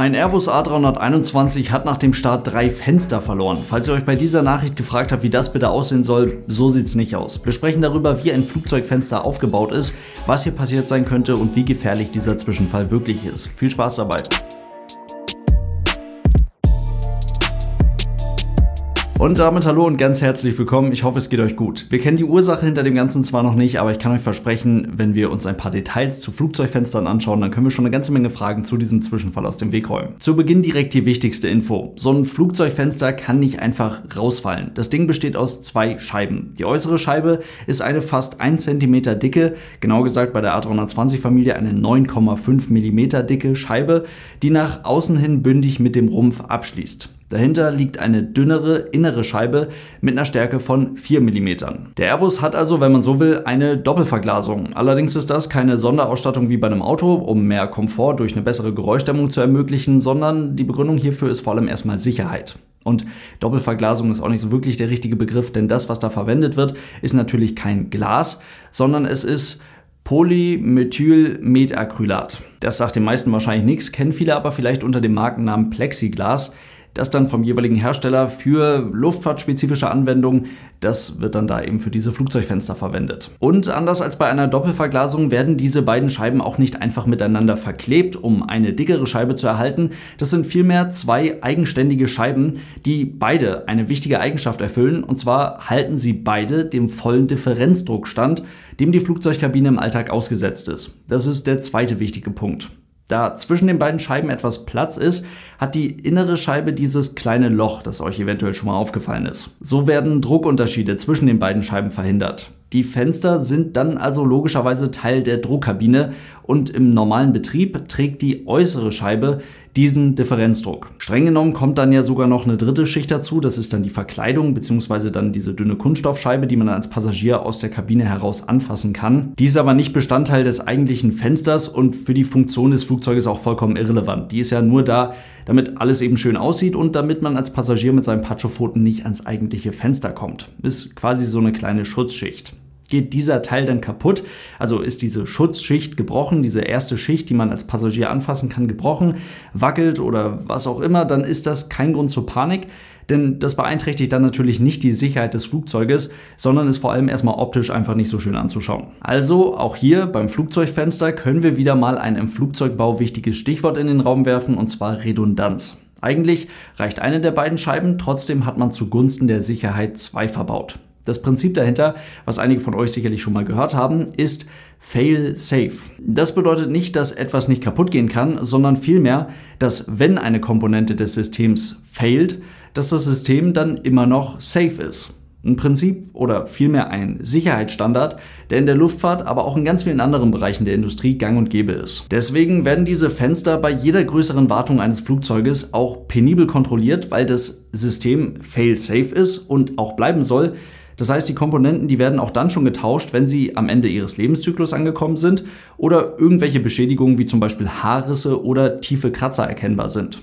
Ein Airbus A321 hat nach dem Start drei Fenster verloren. Falls ihr euch bei dieser Nachricht gefragt habt, wie das bitte aussehen soll, so sieht es nicht aus. Wir sprechen darüber, wie ein Flugzeugfenster aufgebaut ist, was hier passiert sein könnte und wie gefährlich dieser Zwischenfall wirklich ist. Viel Spaß dabei. Und damit hallo und ganz herzlich willkommen. Ich hoffe, es geht euch gut. Wir kennen die Ursache hinter dem Ganzen zwar noch nicht, aber ich kann euch versprechen, wenn wir uns ein paar Details zu Flugzeugfenstern anschauen, dann können wir schon eine ganze Menge Fragen zu diesem Zwischenfall aus dem Weg räumen. Zu Beginn direkt die wichtigste Info. So ein Flugzeugfenster kann nicht einfach rausfallen. Das Ding besteht aus zwei Scheiben. Die äußere Scheibe ist eine fast 1 cm dicke, genau gesagt bei der A320-Familie eine 9,5 mm dicke Scheibe, die nach außen hin bündig mit dem Rumpf abschließt. Dahinter liegt eine dünnere innere Scheibe mit einer Stärke von 4 mm. Der Airbus hat also, wenn man so will, eine Doppelverglasung. Allerdings ist das keine Sonderausstattung wie bei einem Auto, um mehr Komfort durch eine bessere Geräuschdämmung zu ermöglichen, sondern die Begründung hierfür ist vor allem erstmal Sicherheit. Und Doppelverglasung ist auch nicht so wirklich der richtige Begriff, denn das, was da verwendet wird, ist natürlich kein Glas, sondern es ist Polymethylmetacrylat. Das sagt den meisten wahrscheinlich nichts, kennen viele aber vielleicht unter dem Markennamen Plexiglas das dann vom jeweiligen Hersteller für luftfahrtspezifische Anwendungen, das wird dann da eben für diese Flugzeugfenster verwendet. Und anders als bei einer Doppelverglasung werden diese beiden Scheiben auch nicht einfach miteinander verklebt, um eine dickere Scheibe zu erhalten. Das sind vielmehr zwei eigenständige Scheiben, die beide eine wichtige Eigenschaft erfüllen, und zwar halten sie beide dem vollen Differenzdruck stand, dem die Flugzeugkabine im Alltag ausgesetzt ist. Das ist der zweite wichtige Punkt. Da zwischen den beiden Scheiben etwas Platz ist, hat die innere Scheibe dieses kleine Loch, das euch eventuell schon mal aufgefallen ist. So werden Druckunterschiede zwischen den beiden Scheiben verhindert. Die Fenster sind dann also logischerweise Teil der Druckkabine und im normalen Betrieb trägt die äußere Scheibe diesen Differenzdruck. Streng genommen kommt dann ja sogar noch eine dritte Schicht dazu, das ist dann die Verkleidung bzw. dann diese dünne Kunststoffscheibe, die man als Passagier aus der Kabine heraus anfassen kann. Die ist aber nicht Bestandteil des eigentlichen Fensters und für die Funktion des Flugzeuges auch vollkommen irrelevant. Die ist ja nur da, damit alles eben schön aussieht und damit man als Passagier mit seinen Patschopfoten nicht ans eigentliche Fenster kommt. Ist quasi so eine kleine Schutzschicht geht dieser Teil dann kaputt. Also ist diese Schutzschicht gebrochen, diese erste Schicht, die man als Passagier anfassen kann, gebrochen, wackelt oder was auch immer, dann ist das kein Grund zur Panik. Denn das beeinträchtigt dann natürlich nicht die Sicherheit des Flugzeuges, sondern ist vor allem erstmal optisch einfach nicht so schön anzuschauen. Also auch hier beim Flugzeugfenster können wir wieder mal ein im Flugzeugbau wichtiges Stichwort in den Raum werfen, und zwar Redundanz. Eigentlich reicht eine der beiden Scheiben, trotzdem hat man zugunsten der Sicherheit zwei verbaut. Das Prinzip dahinter, was einige von euch sicherlich schon mal gehört haben, ist Fail Safe. Das bedeutet nicht, dass etwas nicht kaputt gehen kann, sondern vielmehr, dass wenn eine Komponente des Systems failt, dass das System dann immer noch safe ist. Ein Prinzip oder vielmehr ein Sicherheitsstandard, der in der Luftfahrt, aber auch in ganz vielen anderen Bereichen der Industrie gang und gäbe ist. Deswegen werden diese Fenster bei jeder größeren Wartung eines Flugzeuges auch penibel kontrolliert, weil das System fail-safe ist und auch bleiben soll, das heißt, die Komponenten, die werden auch dann schon getauscht, wenn sie am Ende ihres Lebenszyklus angekommen sind oder irgendwelche Beschädigungen wie zum Beispiel Haarrisse oder tiefe Kratzer erkennbar sind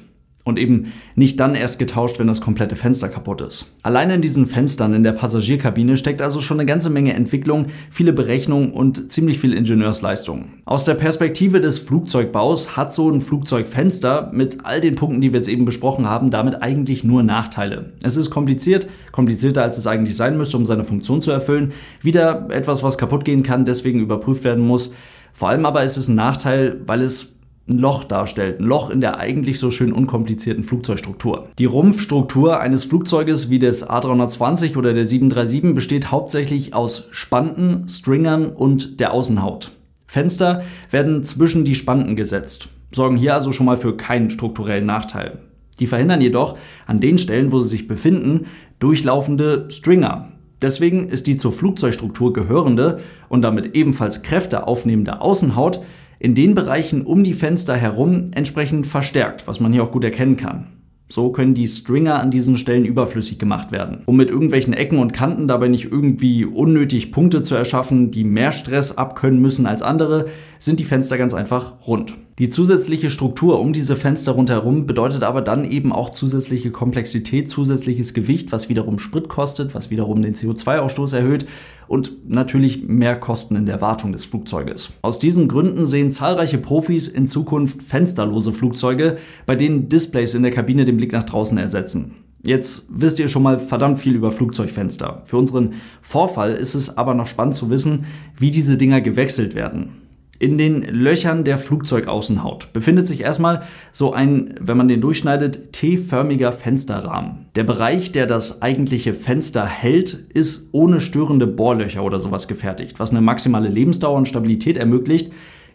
und eben nicht dann erst getauscht, wenn das komplette Fenster kaputt ist. Allein in diesen Fenstern in der Passagierkabine steckt also schon eine ganze Menge Entwicklung, viele Berechnungen und ziemlich viel Ingenieursleistung. Aus der Perspektive des Flugzeugbaus hat so ein Flugzeugfenster mit all den Punkten, die wir jetzt eben besprochen haben, damit eigentlich nur Nachteile. Es ist kompliziert, komplizierter als es eigentlich sein müsste, um seine Funktion zu erfüllen. Wieder etwas, was kaputt gehen kann, deswegen überprüft werden muss. Vor allem aber ist es ein Nachteil, weil es ein Loch darstellt, ein Loch in der eigentlich so schön unkomplizierten Flugzeugstruktur. Die Rumpfstruktur eines Flugzeuges wie des A320 oder der 737 besteht hauptsächlich aus Spanten, Stringern und der Außenhaut. Fenster werden zwischen die Spanten gesetzt, sorgen hier also schon mal für keinen strukturellen Nachteil. Die verhindern jedoch an den Stellen, wo sie sich befinden, durchlaufende Stringer. Deswegen ist die zur Flugzeugstruktur gehörende und damit ebenfalls Kräfte aufnehmende Außenhaut in den Bereichen um die Fenster herum entsprechend verstärkt, was man hier auch gut erkennen kann. So können die Stringer an diesen Stellen überflüssig gemacht werden. Um mit irgendwelchen Ecken und Kanten dabei nicht irgendwie unnötig Punkte zu erschaffen, die mehr Stress abkönnen müssen als andere, sind die Fenster ganz einfach rund. Die zusätzliche Struktur um diese Fenster rundherum bedeutet aber dann eben auch zusätzliche Komplexität, zusätzliches Gewicht, was wiederum Sprit kostet, was wiederum den CO2-Ausstoß erhöht und natürlich mehr Kosten in der Wartung des Flugzeuges. Aus diesen Gründen sehen zahlreiche Profis in Zukunft fensterlose Flugzeuge, bei denen Displays in der Kabine den Blick nach draußen ersetzen. Jetzt wisst ihr schon mal verdammt viel über Flugzeugfenster. Für unseren Vorfall ist es aber noch spannend zu wissen, wie diese Dinger gewechselt werden. In den Löchern der Flugzeugaußenhaut befindet sich erstmal so ein, wenn man den durchschneidet, T-förmiger Fensterrahmen. Der Bereich, der das eigentliche Fenster hält, ist ohne störende Bohrlöcher oder sowas gefertigt, was eine maximale Lebensdauer und Stabilität ermöglicht.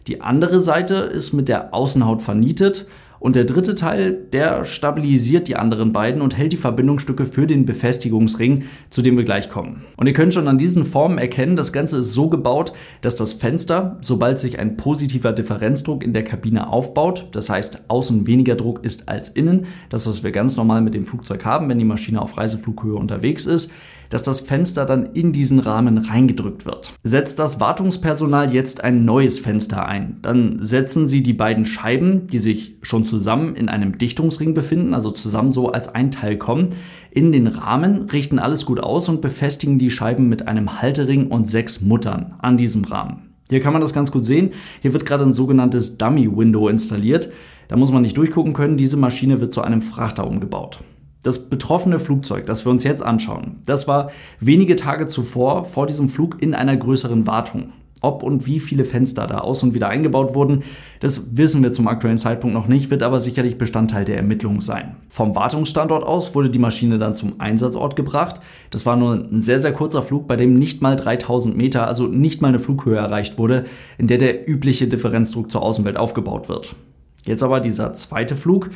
Die andere Seite ist mit der Außenhaut vernietet und der dritte Teil, der stabilisiert die anderen beiden und hält die Verbindungsstücke für den Befestigungsring, zu dem wir gleich kommen. Und ihr könnt schon an diesen Formen erkennen, das Ganze ist so gebaut, dass das Fenster, sobald sich ein positiver Differenzdruck in der Kabine aufbaut, das heißt außen weniger Druck ist als innen, das was wir ganz normal mit dem Flugzeug haben, wenn die Maschine auf Reiseflughöhe unterwegs ist, dass das Fenster dann in diesen Rahmen reingedrückt wird. Setzt das Wartungspersonal jetzt ein neues Fenster ein, dann setzen sie die beiden Scheiben, die sich schon zusammen in einem Dichtungsring befinden, also zusammen so als ein Teil kommen, in den Rahmen, richten alles gut aus und befestigen die Scheiben mit einem Haltering und sechs Muttern an diesem Rahmen. Hier kann man das ganz gut sehen. Hier wird gerade ein sogenanntes Dummy Window installiert. Da muss man nicht durchgucken können. Diese Maschine wird zu einem Frachter umgebaut. Das betroffene Flugzeug, das wir uns jetzt anschauen, das war wenige Tage zuvor vor diesem Flug in einer größeren Wartung. Ob und wie viele Fenster da aus und wieder eingebaut wurden, das wissen wir zum aktuellen Zeitpunkt noch nicht, wird aber sicherlich Bestandteil der Ermittlungen sein. Vom Wartungsstandort aus wurde die Maschine dann zum Einsatzort gebracht. Das war nur ein sehr, sehr kurzer Flug, bei dem nicht mal 3000 Meter, also nicht mal eine Flughöhe erreicht wurde, in der der übliche Differenzdruck zur Außenwelt aufgebaut wird. Jetzt aber dieser zweite Flug,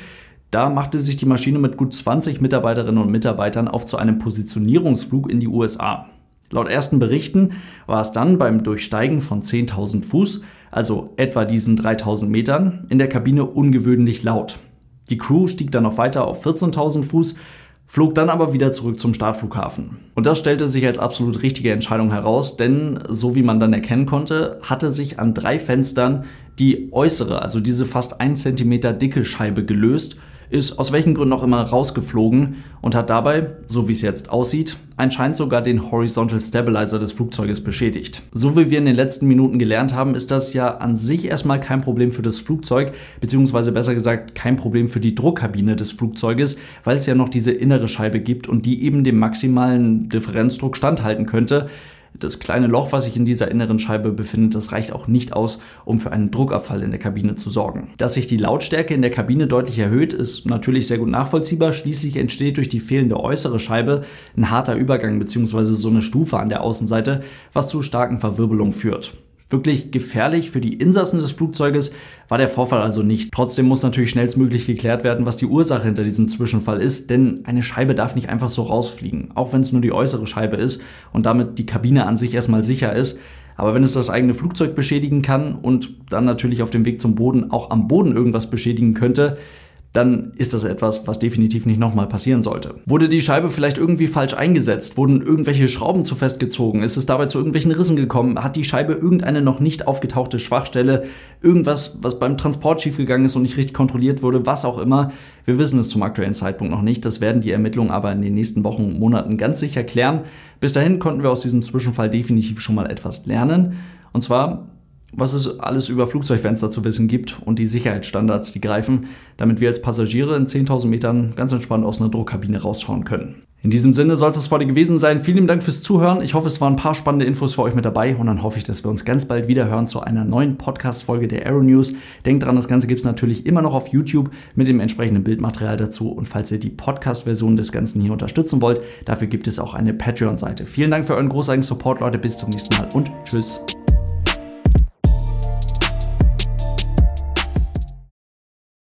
da machte sich die Maschine mit gut 20 Mitarbeiterinnen und Mitarbeitern auf zu einem Positionierungsflug in die USA. Laut ersten Berichten war es dann beim Durchsteigen von 10.000 Fuß, also etwa diesen 3000 Metern, in der Kabine ungewöhnlich laut. Die Crew stieg dann noch weiter auf 14.000 Fuß, flog dann aber wieder zurück zum Startflughafen. Und das stellte sich als absolut richtige Entscheidung heraus, denn so wie man dann erkennen konnte, hatte sich an drei Fenstern die äußere, also diese fast 1 cm dicke Scheibe gelöst ist aus welchen Gründen auch immer rausgeflogen und hat dabei, so wie es jetzt aussieht, anscheinend sogar den Horizontal Stabilizer des Flugzeuges beschädigt. So wie wir in den letzten Minuten gelernt haben, ist das ja an sich erstmal kein Problem für das Flugzeug, beziehungsweise besser gesagt kein Problem für die Druckkabine des Flugzeuges, weil es ja noch diese innere Scheibe gibt und die eben dem maximalen Differenzdruck standhalten könnte. Das kleine Loch, was sich in dieser inneren Scheibe befindet, das reicht auch nicht aus, um für einen Druckabfall in der Kabine zu sorgen. Dass sich die Lautstärke in der Kabine deutlich erhöht, ist natürlich sehr gut nachvollziehbar. Schließlich entsteht durch die fehlende äußere Scheibe ein harter Übergang bzw. so eine Stufe an der Außenseite, was zu starken Verwirbelungen führt. Wirklich gefährlich für die Insassen des Flugzeuges war der Vorfall also nicht. Trotzdem muss natürlich schnellstmöglich geklärt werden, was die Ursache hinter diesem Zwischenfall ist, denn eine Scheibe darf nicht einfach so rausfliegen, auch wenn es nur die äußere Scheibe ist und damit die Kabine an sich erstmal sicher ist. Aber wenn es das eigene Flugzeug beschädigen kann und dann natürlich auf dem Weg zum Boden auch am Boden irgendwas beschädigen könnte, dann ist das etwas, was definitiv nicht nochmal passieren sollte. Wurde die Scheibe vielleicht irgendwie falsch eingesetzt? Wurden irgendwelche Schrauben zu festgezogen? Ist es dabei zu irgendwelchen Rissen gekommen? Hat die Scheibe irgendeine noch nicht aufgetauchte Schwachstelle? Irgendwas, was beim Transport schiefgegangen ist und nicht richtig kontrolliert wurde? Was auch immer. Wir wissen es zum aktuellen Zeitpunkt noch nicht. Das werden die Ermittlungen aber in den nächsten Wochen und Monaten ganz sicher klären. Bis dahin konnten wir aus diesem Zwischenfall definitiv schon mal etwas lernen. Und zwar was es alles über Flugzeugfenster zu wissen gibt und die Sicherheitsstandards, die greifen, damit wir als Passagiere in 10.000 Metern ganz entspannt aus einer Druckkabine rausschauen können. In diesem Sinne soll es das heute gewesen sein. Vielen Dank fürs Zuhören. Ich hoffe, es waren ein paar spannende Infos für euch mit dabei und dann hoffe ich, dass wir uns ganz bald wieder hören zu einer neuen Podcast-Folge der Aero News. Denkt dran, das Ganze gibt es natürlich immer noch auf YouTube mit dem entsprechenden Bildmaterial dazu und falls ihr die Podcast-Version des Ganzen hier unterstützen wollt, dafür gibt es auch eine Patreon-Seite. Vielen Dank für euren großartigen Support, Leute. Bis zum nächsten Mal und tschüss.